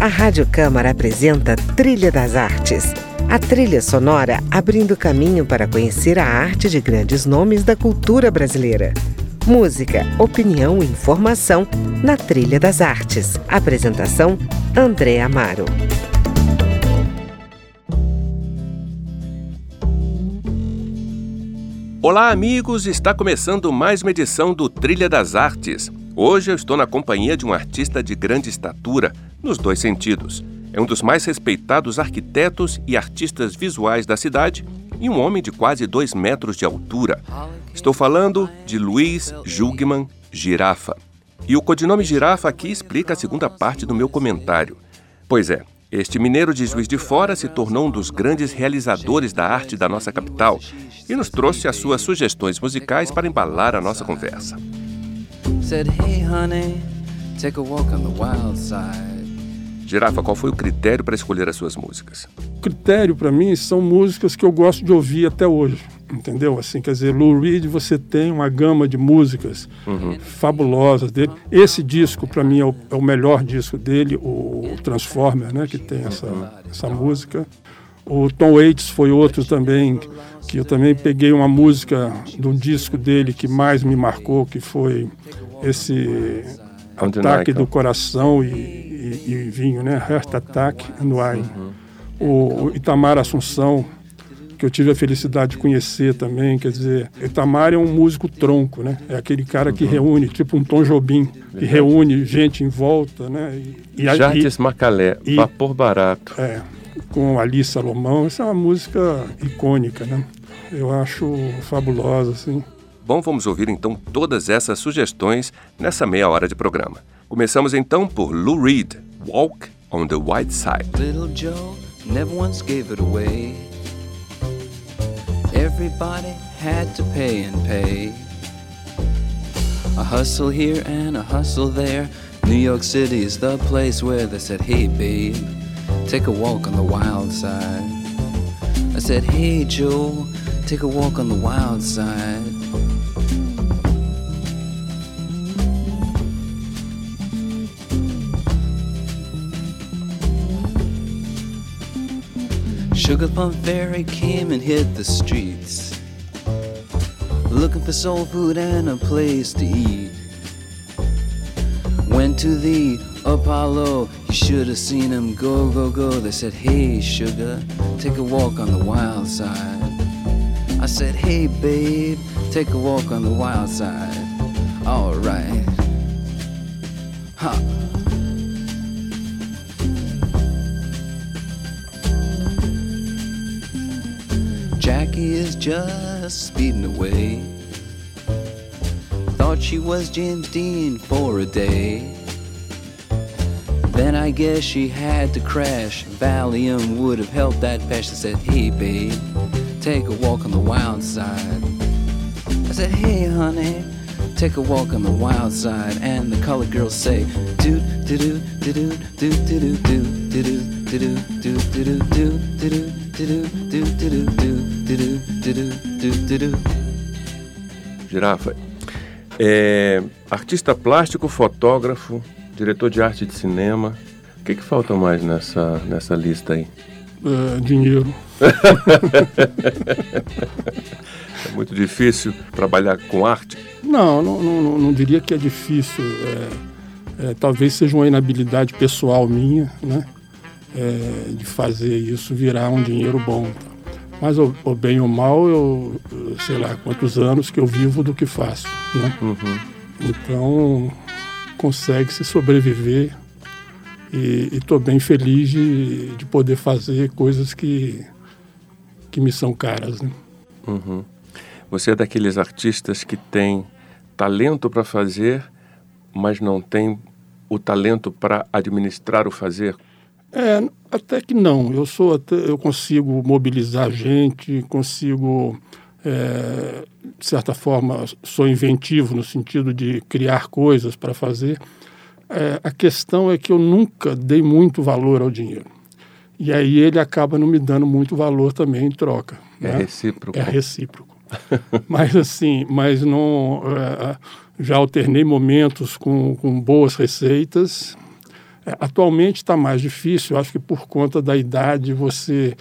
A Rádio Câmara apresenta Trilha das Artes. A trilha sonora abrindo caminho para conhecer a arte de grandes nomes da cultura brasileira. Música, opinião e informação na Trilha das Artes. Apresentação: André Amaro. Olá, amigos! Está começando mais uma edição do Trilha das Artes. Hoje eu estou na companhia de um artista de grande estatura, nos dois sentidos. É um dos mais respeitados arquitetos e artistas visuais da cidade e um homem de quase dois metros de altura. Estou falando de Luiz Jugman Girafa. E o codinome Girafa aqui explica a segunda parte do meu comentário. Pois é, este mineiro de Juiz de Fora se tornou um dos grandes realizadores da arte da nossa capital e nos trouxe as suas sugestões musicais para embalar a nossa conversa. Girafa, qual foi o critério para escolher as suas músicas? O critério para mim são músicas que eu gosto de ouvir até hoje, entendeu? Assim, quer dizer, Lou Reed, você tem uma gama de músicas uhum. fabulosas dele. Esse disco para mim é o, é o, melhor disco dele, o Transformer, né, que tem essa, essa música. O Tom Waits foi outro também que eu também peguei uma música do disco dele que mais me marcou, que foi esse ataque do coração e, e, e vinho, né? Heart Attack and Wine. Uhum. O, Itamar Assunção, que eu tive a felicidade de conhecer também, quer dizer, Itamar é um músico tronco, né? É aquele cara que uhum. reúne, tipo um Tom Jobim, que reúne gente em volta, né? E, e Jardes Macalé, Vapor Barato. É, com Ali Salomão, essa é uma música icônica, né? Eu acho fabulosa, assim. Bom, vamos ouvir então todas essas sugestões nessa meia hora de programa. Começamos então por Lou Reed, Walk on the White Side. Little Joe never once gave it away. Everybody had to pay and pay. A hustle here and a hustle there. New York City is the place where they said, hey babe, take a walk on the wild side. I said, hey Joe, take a walk on the wild side. Sugar Plum Fairy came and hit the streets, looking for soul food and a place to eat. Went to the Apollo, you should have seen him go, go, go. They said, Hey, sugar, take a walk on the wild side. Said, hey babe, take a walk on the wild side. Alright. Ha. Jackie is just speeding away. Thought she was James Dean for a day. Then I guess she had to crash. Valium would have helped that. I said, hey babe take a walk on the wild side. I said, hey honey, take a walk on the wild side. And the colored girls say, do do do do do do do do do do do do do do do do Girafa, é, artista plástico, fotógrafo, diretor de arte de cinema. O que, que falta mais nessa, nessa lista aí? Uh, dinheiro. É muito difícil trabalhar com arte? Não, não, não, não diria que é difícil. É, é, talvez seja uma inabilidade pessoal minha, né? É, de fazer isso virar um dinheiro bom. Mas, ou, ou, bem ou mal, eu sei lá quantos anos que eu vivo do que faço. Né? Uhum. Então, consegue-se sobreviver e estou bem feliz de, de poder fazer coisas que que me são caras. Né? Uhum. Você é daqueles artistas que tem talento para fazer, mas não tem o talento para administrar o fazer? É, até que não. Eu sou até, eu consigo mobilizar gente, consigo é, de certa forma sou inventivo no sentido de criar coisas para fazer. É, a questão é que eu nunca dei muito valor ao dinheiro. E aí ele acaba não me dando muito valor também em troca. É né? recíproco. É recíproco. mas assim, mas não. Uh, já alternei momentos com, com boas receitas, É, atualmente está mais difícil, acho que por conta da idade, você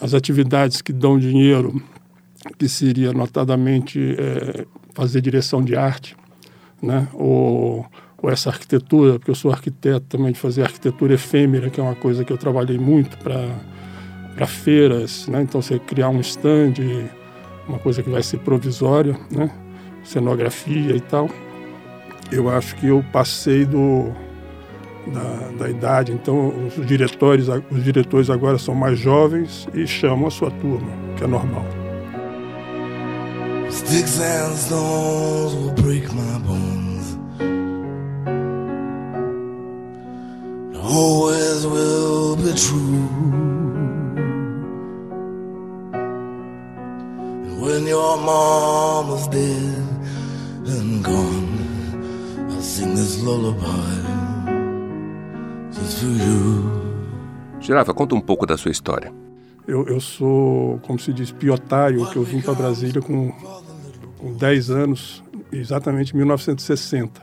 as atividades que dão dinheiro, que seria notadamente é, fazer direção de arte, né? ou, ou essa arquitetura, porque eu sou arquiteto também, de fazer arquitetura efêmera, que é uma coisa que eu trabalhei muito para feiras, né? então você criar um stand, uma coisa que vai ser provisória, né? cenografia e tal. Eu acho que eu passei do da, da idade. Então, os diretores, os diretores agora são mais jovens e chamam a sua turma, que é normal. Sticks and stones will break my bones. Always will be true. And when your mom is dead and gone, I'll sing this lullaby. Girafa, conta um pouco da sua história. Eu, eu sou, como se diz, piotário, que eu vim para Brasília com, com 10 anos, exatamente em 1960.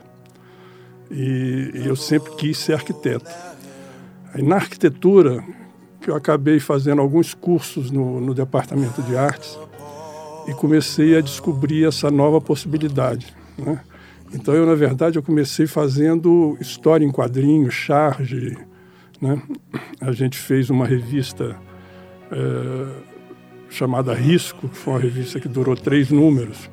E, e eu sempre quis ser arquiteto. Aí, na arquitetura, que eu acabei fazendo alguns cursos no, no departamento de artes e comecei a descobrir essa nova possibilidade. Né? Então eu, na verdade, eu comecei fazendo história em quadrinhos, charge. Né? A gente fez uma revista é, chamada Risco, que foi uma revista que durou três números,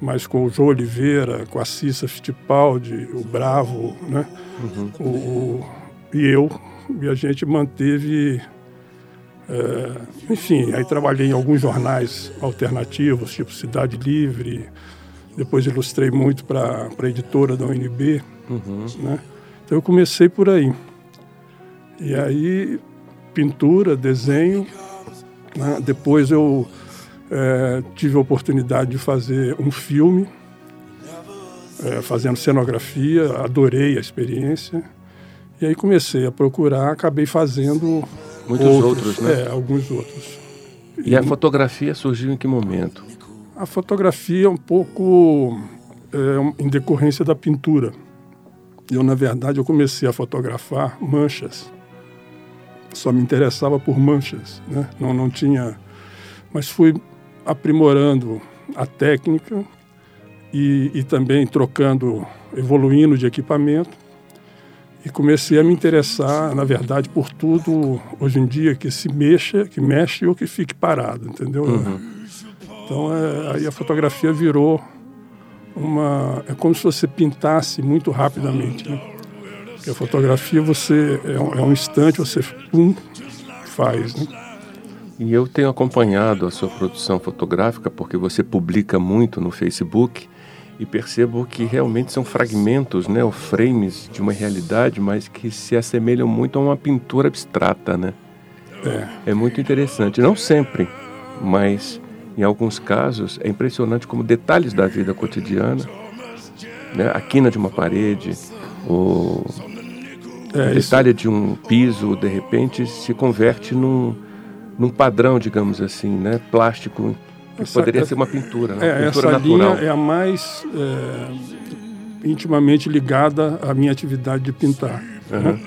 mas com o João Oliveira, com a Cissa Fittipaldi, o Bravo, né? Uhum. O, o, e eu. E a gente manteve... É, enfim, aí trabalhei em alguns jornais alternativos, tipo Cidade Livre, depois ilustrei muito para a editora da UNB. Uhum. Né? Então eu comecei por aí. E aí, pintura, desenho. Né? Depois eu é, tive a oportunidade de fazer um filme, é, fazendo cenografia, adorei a experiência. E aí comecei a procurar, acabei fazendo muitos outros, outros né? É, alguns outros. E, e a fotografia surgiu em que momento? A fotografia é um pouco é, em decorrência da pintura. Eu, na verdade, eu comecei a fotografar manchas. Só me interessava por manchas, né? Não, não tinha... Mas fui aprimorando a técnica e, e também trocando, evoluindo de equipamento. E comecei a me interessar, na verdade, por tudo hoje em dia que se mexa, que mexe ou que fique parado, entendeu? Uhum. Então é, aí a fotografia virou uma. É como se você pintasse muito rapidamente. Né? Porque a fotografia você é um, é um instante, você pum, faz. Né? E eu tenho acompanhado a sua produção fotográfica porque você publica muito no Facebook e percebo que realmente são fragmentos, né, ou frames de uma realidade, mas que se assemelham muito a uma pintura abstrata, né? É. É muito interessante. Não sempre, mas em alguns casos, é impressionante como detalhes da vida cotidiana, né, a quina de uma parede, o é, detalhe de um piso, de repente, se converte num, num padrão, digamos assim, né, plástico, que essa, poderia ser uma pintura, né, é, pintura essa natural. linha é a mais é, intimamente ligada à minha atividade de pintar, uhum. né,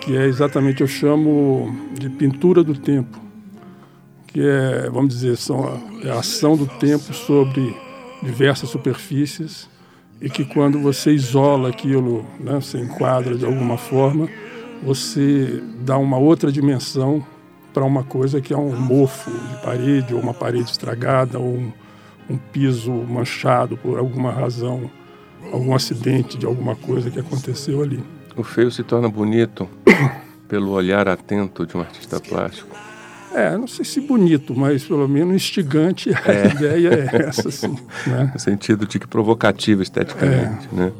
que é exatamente, eu chamo de pintura do tempo que é, vamos dizer, são a, é a ação do tempo sobre diversas superfícies e que quando você isola aquilo, né, você enquadra de alguma forma, você dá uma outra dimensão para uma coisa que é um mofo de parede, ou uma parede estragada, ou um, um piso manchado por alguma razão, algum acidente de alguma coisa que aconteceu ali. O feio se torna bonito pelo olhar atento de um artista plástico. É, não sei se bonito, mas pelo menos instigante a é. ideia é essa, sim. Né? No sentido de que provocativo esteticamente, é. né?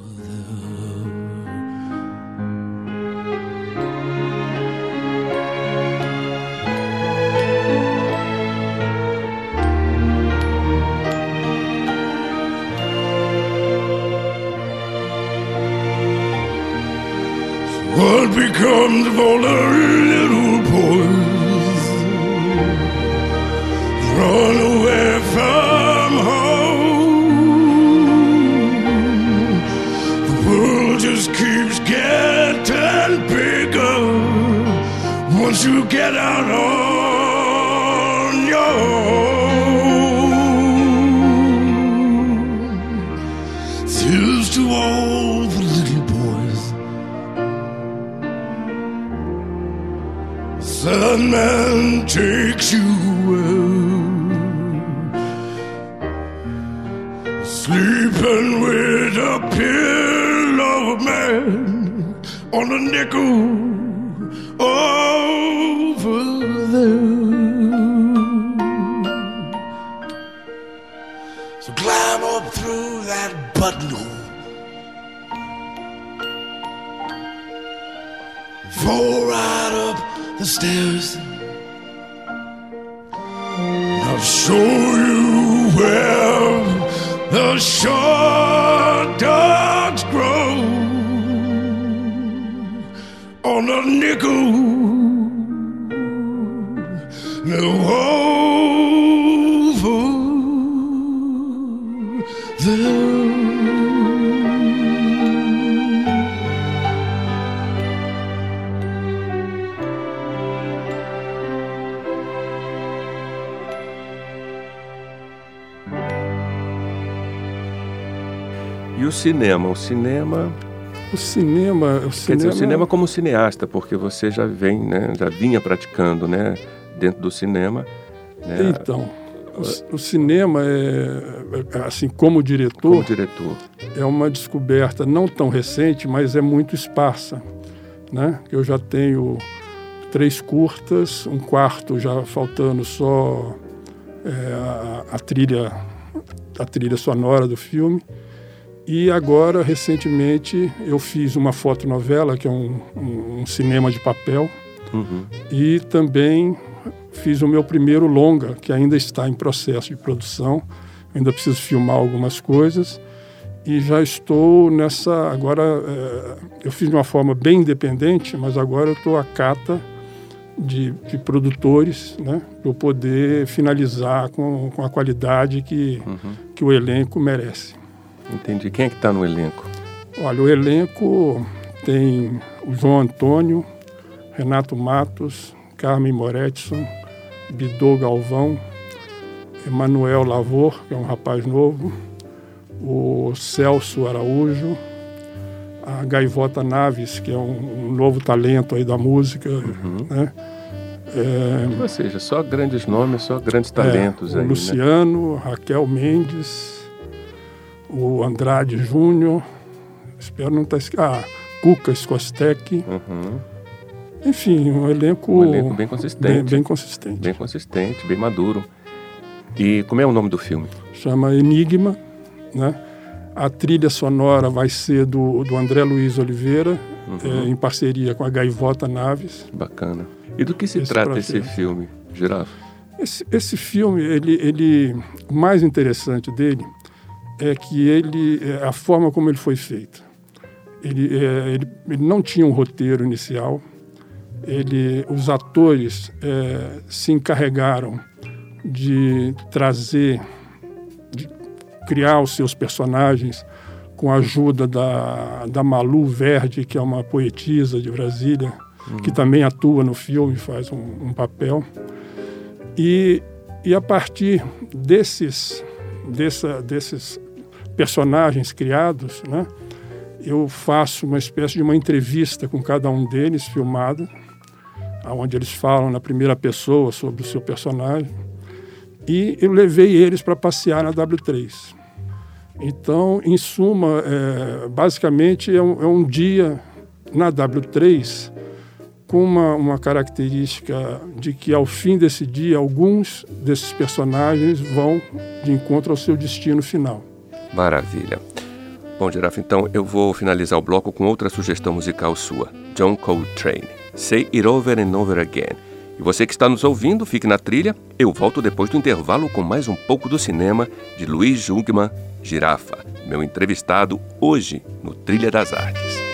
Away, sleeping with a pillow man on a nickel over there. So climb up through that buttonhole. Fall right up the stairs. I'll show you where the short dogs grow on a nickel. No over there. E o cinema? O cinema. O cinema, o Quer cinema, dizer, o cinema como cineasta, porque você já vem, né, já vinha praticando, né, dentro do cinema. Né, Então, o, o cinema é, é, assim como diretor, como diretor. é uma descoberta não tão recente, mas é muito esparsa, né? Eu já tenho três curtas, um quarto já faltando só é, a, a trilha, a trilha sonora do filme. E agora, recentemente, eu fiz uma fotonovela, que é um, um, um cinema de papel, Uhum. e também fiz o meu primeiro longa, que ainda está em processo de produção. Ainda preciso filmar algumas coisas e já estou nessa. Agora, é, eu fiz de uma forma bem independente, mas agora eu estou à cata de, de produtores, né, para eu poder finalizar com, com a qualidade que, que o elenco merece. Entendi. Quem é que está no elenco? Olha, o elenco tem o João Antônio, Renato Matos, Carmen Moretson, Bidô Galvão, Emanuel Lavor, que é um rapaz novo, o Celso Araújo, a Gaivota Naves, que é um, um novo talento aí da música, né? É, Ou seja, só grandes nomes, só grandes talentos é, aí, né? Luciano, Raquel Mendes, o Andrade Júnior, espero não estar esquecendo, ah, Cuca Skostek, Uhum. enfim, um elenco, Um elenco bem consistente. Bem, bem consistente. Bem consistente, bem maduro. E como é o nome do filme? Chama Enigma, né? A trilha sonora vai ser do, do André Luiz Oliveira, Uhum. é, em parceria com a Gaivota Naves. Bacana. E do que se Esse trata esse filme, Girafa? Esse, esse filme, ele, ele, o mais interessante dele é que ele, é a forma como ele foi feito. Ele, é, ele, ele não tinha um roteiro inicial. Ele, os atores é, se encarregaram de trazer, de criar os seus personagens com a ajuda da, da Malu Verde, que é uma poetisa de Brasília, que também atua no filme, faz um, um papel. E, e a partir desses, dessa, desses personagens criados, né, eu faço uma espécie de uma entrevista com cada um deles, filmada, onde eles falam na primeira pessoa sobre o seu personagem. E eu levei eles para passear na W3. Então, em suma, é, basicamente é um, é um dia na W3 com uma, uma característica de que ao fim desse dia alguns desses personagens vão de encontro ao seu destino final. Maravilha. Bom, Girafa, então eu vou finalizar o bloco com outra sugestão musical sua. John Coltrane. Say It Over and Over Again. E você que está nos ouvindo, fique na trilha. Eu volto depois do intervalo com mais um pouco do cinema de Luiz Jungmann, Girafa, meu entrevistado hoje no Trilha das Artes.